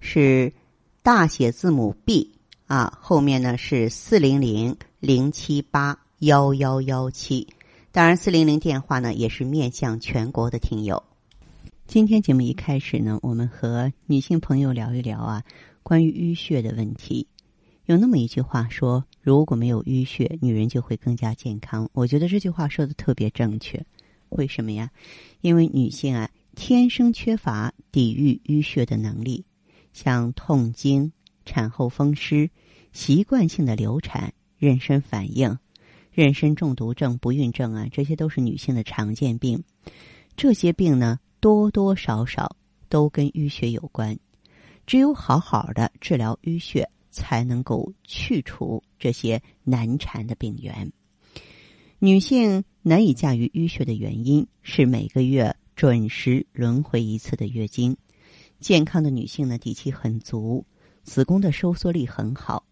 是大写字母 B 啊，后面呢是四零零零七八幺幺幺七。当然，四零零电话呢也是面向全国的听友。今天节目一开始呢，我们和女性朋友聊一聊啊，关于淤血的问题。有那么一句话说：“如果没有淤血，女人就会更加健康。”我觉得这句话说的特别正确。为什么呀？因为女性啊，天生缺乏抵御淤血的能力，像痛经、产后风湿、习惯性的流产、妊娠反应、妊娠中毒症、不孕症啊，这些都是女性的常见病。这些病呢？多多少少都跟淤血有关，只有好好的治疗淤血，才能够去除这些难缠的病源。女性难以驾驭淤血的原因是每个月准时轮回一次的月经。健康的女性呢，底气很足，子宫的收缩力很好，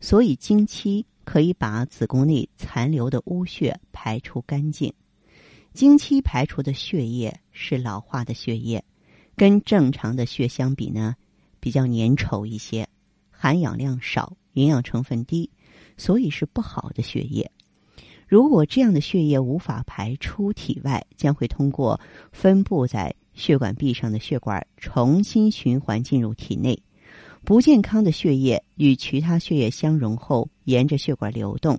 所以经期可以把子宫内残留的污血排出干净。经期排出的血液是老化的血液，跟正常的血相比呢，比较粘稠一些，含氧量少，营养成分低，所以是不好的血液。如果这样的血液无法排出体外，将会通过分布在血管壁上的血管重新循环进入体内。不健康的血液与其他血液相融后，沿着血管流动，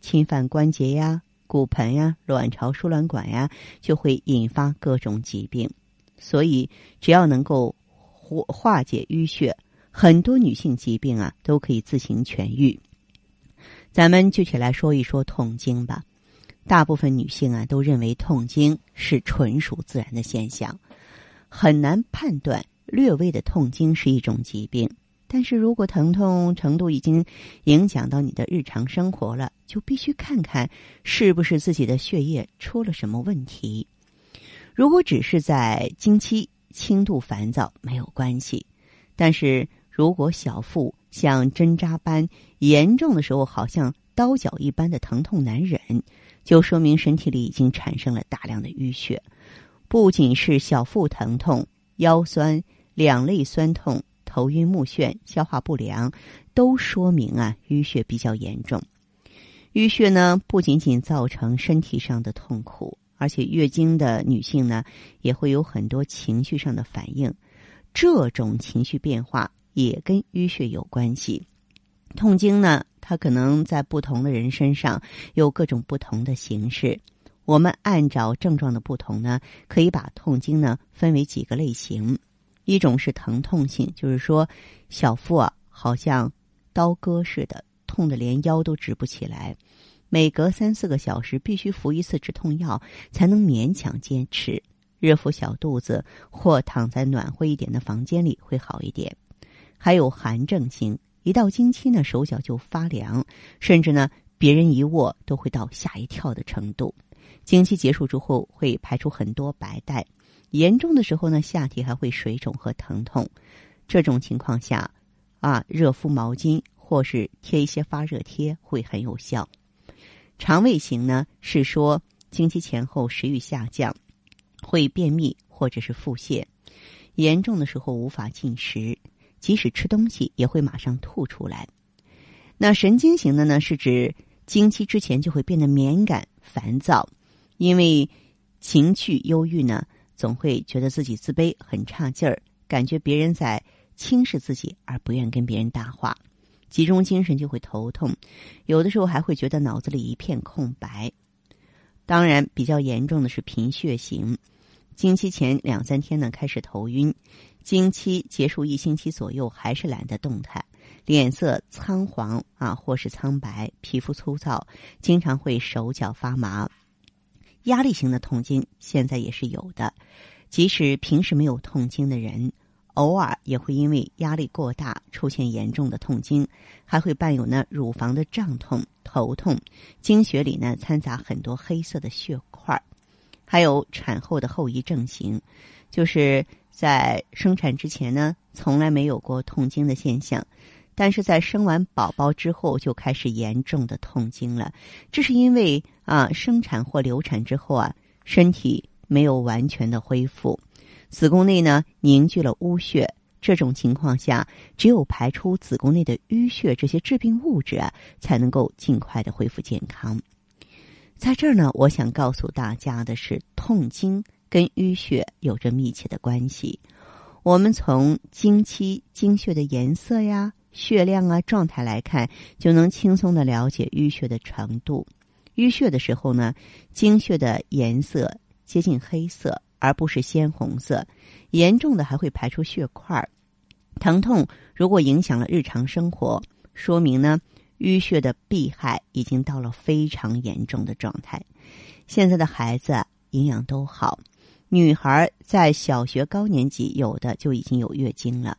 侵犯关节呀。骨盆呀、卵巢、输卵管呀，就会引发各种疾病。所以，只要能够化化解淤血，很多女性疾病啊都可以自行痊愈。咱们具体来说一说痛经吧。大部分女性啊都认为痛经是纯属自然的现象，很难判断略微的痛经是一种疾病。但是如果疼痛程度已经影响到你的日常生活了，就必须看看是不是自己的血液出了什么问题。如果只是在经期轻度烦躁没有关系，但是如果小腹像针扎般严重的时候，好像刀绞一般的疼痛难忍，就说明身体里已经产生了大量的淤血。不仅是小腹疼痛、腰酸、两肋酸痛。头晕目眩、消化不良，都说明啊淤血比较严重。淤血呢，不仅仅造成身体上的痛苦，而且月经的女性呢，也会有很多情绪上的反应。这种情绪变化也跟淤血有关系。痛经呢，它可能在不同的人身上有各种不同的形式。我们按照症状的不同呢，可以把痛经呢分为几个类型。一种是疼痛性，就是说小腹啊好像刀割似的，痛的连腰都直不起来，每隔三四个小时必须服一次止痛药才能勉强坚持。热敷小肚子或躺在暖和一点的房间里会好一点。还有寒症性，一到经期呢手脚就发凉，甚至呢别人一握都会到吓一跳的程度。经期结束之后会排出很多白带。严重的时候呢，下体还会水肿和疼痛。这种情况下，啊，热敷毛巾或是贴一些发热贴会很有效。肠胃型呢，是说经期前后食欲下降，会便秘或者是腹泻。严重的时候无法进食，即使吃东西也会马上吐出来。那神经型的呢，是指经期之前就会变得敏感、烦躁，因为情绪忧郁呢。总会觉得自己自卑、很差劲儿，感觉别人在轻视自己，而不愿跟别人搭话，集中精神就会头痛，有的时候还会觉得脑子里一片空白。当然，比较严重的是贫血型，经期前两三天呢开始头晕，经期结束一星期左右还是懒得动弹，脸色苍黄啊，或是苍白，皮肤粗糙，经常会手脚发麻。压力型的痛经现在也是有的，即使平时没有痛经的人，偶尔也会因为压力过大出现严重的痛经，还会伴有呢乳房的胀痛、头痛，经血里呢掺杂很多黑色的血块还有产后的后遗症型，就是在生产之前呢从来没有过痛经的现象，但是在生完宝宝之后就开始严重的痛经了。这是因为啊生产或流产之后啊身体没有完全的恢复。子宫内呢凝聚了污血，这种情况下，只有排出子宫内的淤血这些致病物质啊，才能够尽快的恢复健康。在这儿呢，我想告诉大家的是，痛经跟淤血有着密切的关系。我们从经期经血的颜色呀、血量啊、状态来看，就能轻松的了解淤血的程度。淤血的时候呢，经血的颜色接近黑色。而不是鲜红色，严重的还会排出血块儿疼痛如果影响了日常生活，说明呢淤血的弊害已经到了非常严重的状态。现在的孩子营养都好，女孩在小学高年级有的就已经有月经了。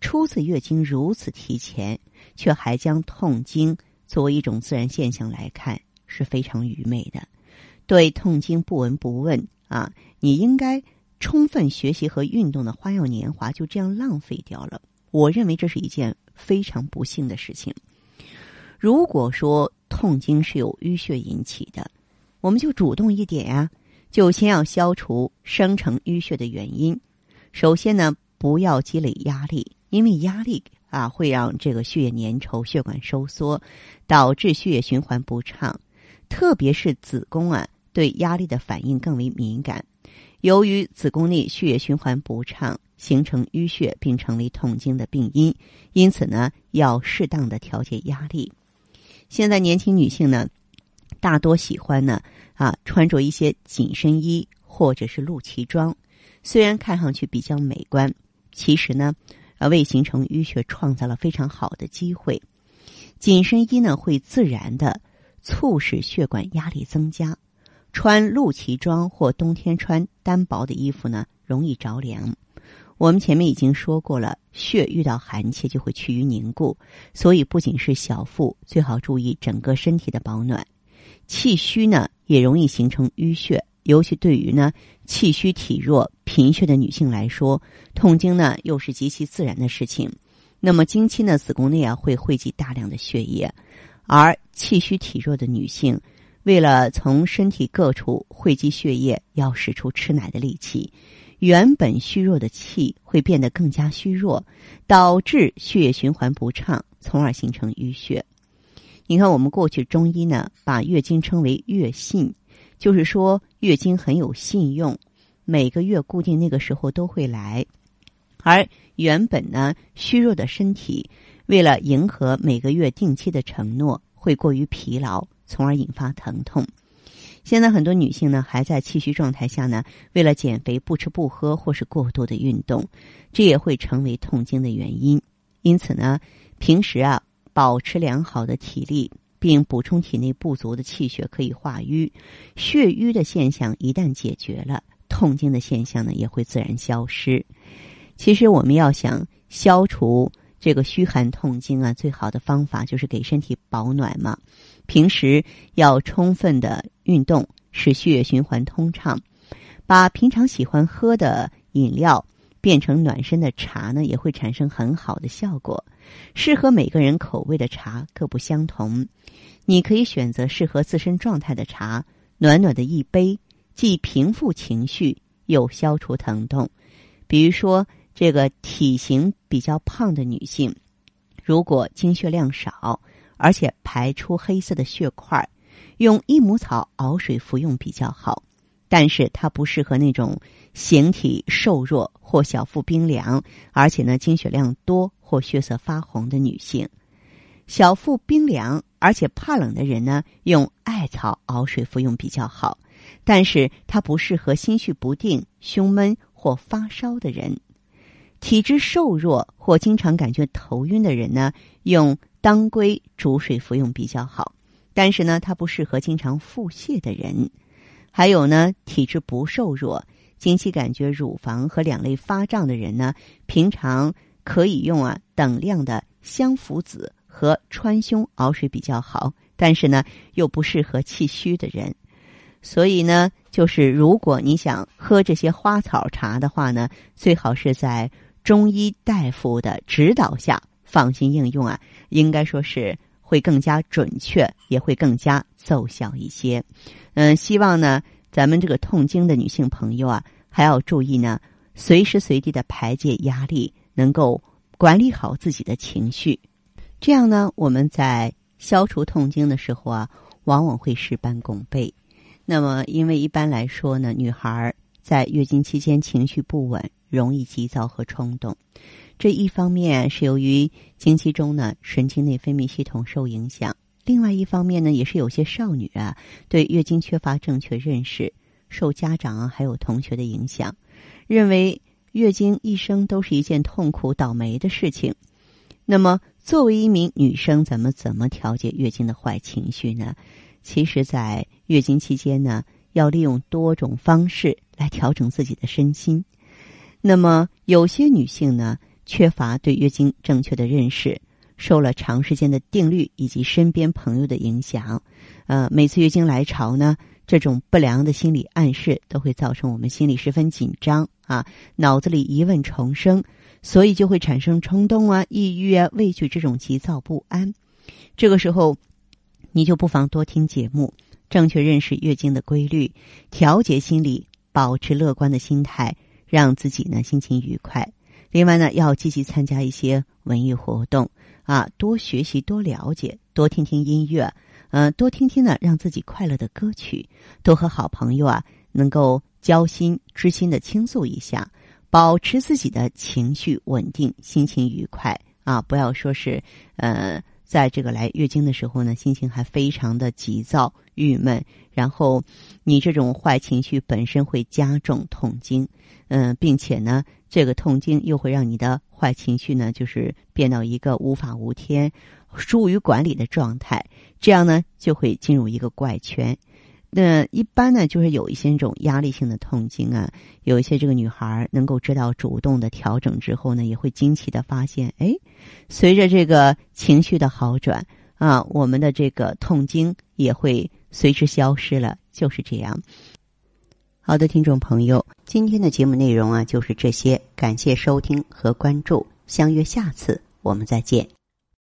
初次月经如此提前，却还将痛经作为一种自然现象来看，是非常愚昧的。对痛经不闻不问。啊，你应该充分学习和运动的花样年华就这样浪费掉了。我认为这是一件非常不幸的事情。如果说痛经是由淤血引起的，我们就主动一点呀，就先要消除生成淤血的原因。首先呢，不要积累压力，因为压力啊会让这个血液粘稠、血管收缩，导致血液循环不畅，特别是子宫啊。对压力的反应更为敏感，由于子宫内血液循环不畅，形成淤血，并成为痛经的病因。因此呢，要适当的调节压力。现在年轻女性呢，大多喜欢呢啊穿着一些紧身衣或者是露脐装，虽然看上去比较美观，其实呢，呃为形成淤血创造了非常好的机会。紧身衣呢会自然的促使血管压力增加。穿露脐装或冬天穿单薄的衣服呢，容易着凉。我们前面已经说过了，血遇到寒气就会趋于凝固，所以不仅是小腹，最好注意整个身体的保暖。气虚呢，也容易形成淤血，尤其对于呢气虚体弱、贫血的女性来说，痛经呢又是极其自然的事情。那么经期呢，子宫内啊会汇集大量的血液，而气虚体弱的女性。为了从身体各处汇集血液，要使出吃奶的力气，原本虚弱的气会变得更加虚弱，导致血液循环不畅，从而形成淤血。你看，我们过去中医呢，把月经称为月信，就是说月经很有信用，每个月固定那个时候都会来。而原本呢虚弱的身体，为了迎合每个月定期的承诺，会过于疲劳。从而引发疼痛。现在很多女性呢，还在气虚状态下呢，为了减肥不吃不喝或是过度的运动，这也会成为痛经的原因。因此呢，平时啊，保持良好的体力，并补充体内不足的气血，可以化瘀。血瘀的现象一旦解决了，痛经的现象呢，也会自然消失。其实我们要想消除这个虚寒痛经啊，最好的方法就是给身体保暖嘛。平时要充分的运动，使血液循环通畅。把平常喜欢喝的饮料变成暖身的茶呢，也会产生很好的效果。适合每个人口味的茶各不相同，你可以选择适合自身状态的茶，暖暖的一杯，既平复情绪又消除疼痛。比如说，这个体型比较胖的女性，如果经血量少。而且排出黑色的血块，用益母草熬水服用比较好。但是它不适合那种形体瘦弱或小腹冰凉，而且呢经血量多或血色发红的女性。小腹冰凉而且怕冷的人呢，用艾草熬水服用比较好。但是它不适合心绪不定、胸闷或发烧的人。体质瘦弱或经常感觉头晕的人呢，用。当归煮水服用比较好，但是呢，它不适合经常腹泻的人。还有呢，体质不瘦弱、经期感觉乳房和两肋发胀的人呢，平常可以用啊等量的香附子和川芎熬水比较好，但是呢又不适合气虚的人。所以呢，就是如果你想喝这些花草茶的话呢，最好是在中医大夫的指导下放心应用啊，应该说是会更加准确，也会更加奏效一些。嗯，希望呢，咱们这个痛经的女性朋友啊，还要注意呢，随时随地的排解压力，能够管理好自己的情绪，这样呢，我们在消除痛经的时候啊，往往会事半功倍。那么，因为一般来说呢，女孩在月经期间情绪不稳，容易急躁和冲动。这一方面是由于经期中呢神经内分泌系统受影响，另外一方面呢也是有些少女啊对月经缺乏正确认识，受家长还有同学的影响，认为月经一生都是一件痛苦倒霉的事情。那么，作为一名女生，咱们怎么调节月经的坏情绪呢？其实，在月经期间呢，要利用多种方式来调整自己的身心。那么，有些女性呢，缺乏对月经正确的认识，受了长时间的定律以及身边朋友的影响，呃，每次月经来潮呢，这种不良的心理暗示都会造成我们心里十分紧张啊，脑子里疑问重生，所以就会产生冲动啊、抑郁啊、畏惧这种急躁不安。这个时候。你就不妨多听节目，正确认识月经的规律，调节心理，保持乐观的心态，让自己呢心情愉快。另外呢，要积极参加一些文艺活动啊，多学习，多了解，多听听音乐，嗯，多听听呢让自己快乐的歌曲，多和好朋友啊能够交心，知心的倾诉一下，保持自己的情绪稳定，心情愉快啊，不要说是呃。在这个来月经的时候呢，心情还非常的急躁、郁闷，然后你这种坏情绪本身会加重痛经，嗯，并且呢，这个痛经又会让你的坏情绪呢，就是变到一个无法无天、疏于管理的状态，这样呢，就会进入一个怪圈。那一般呢，就是有一些这种压力性的痛经啊，有一些这个女孩能够知道主动的调整之后呢，也会惊奇的发现，哎，随着这个情绪的好转啊，我们的这个痛经也会随之消失了，就是这样。好的，听众朋友，今天的节目内容啊就是这些，感谢收听和关注，相约下次我们再见。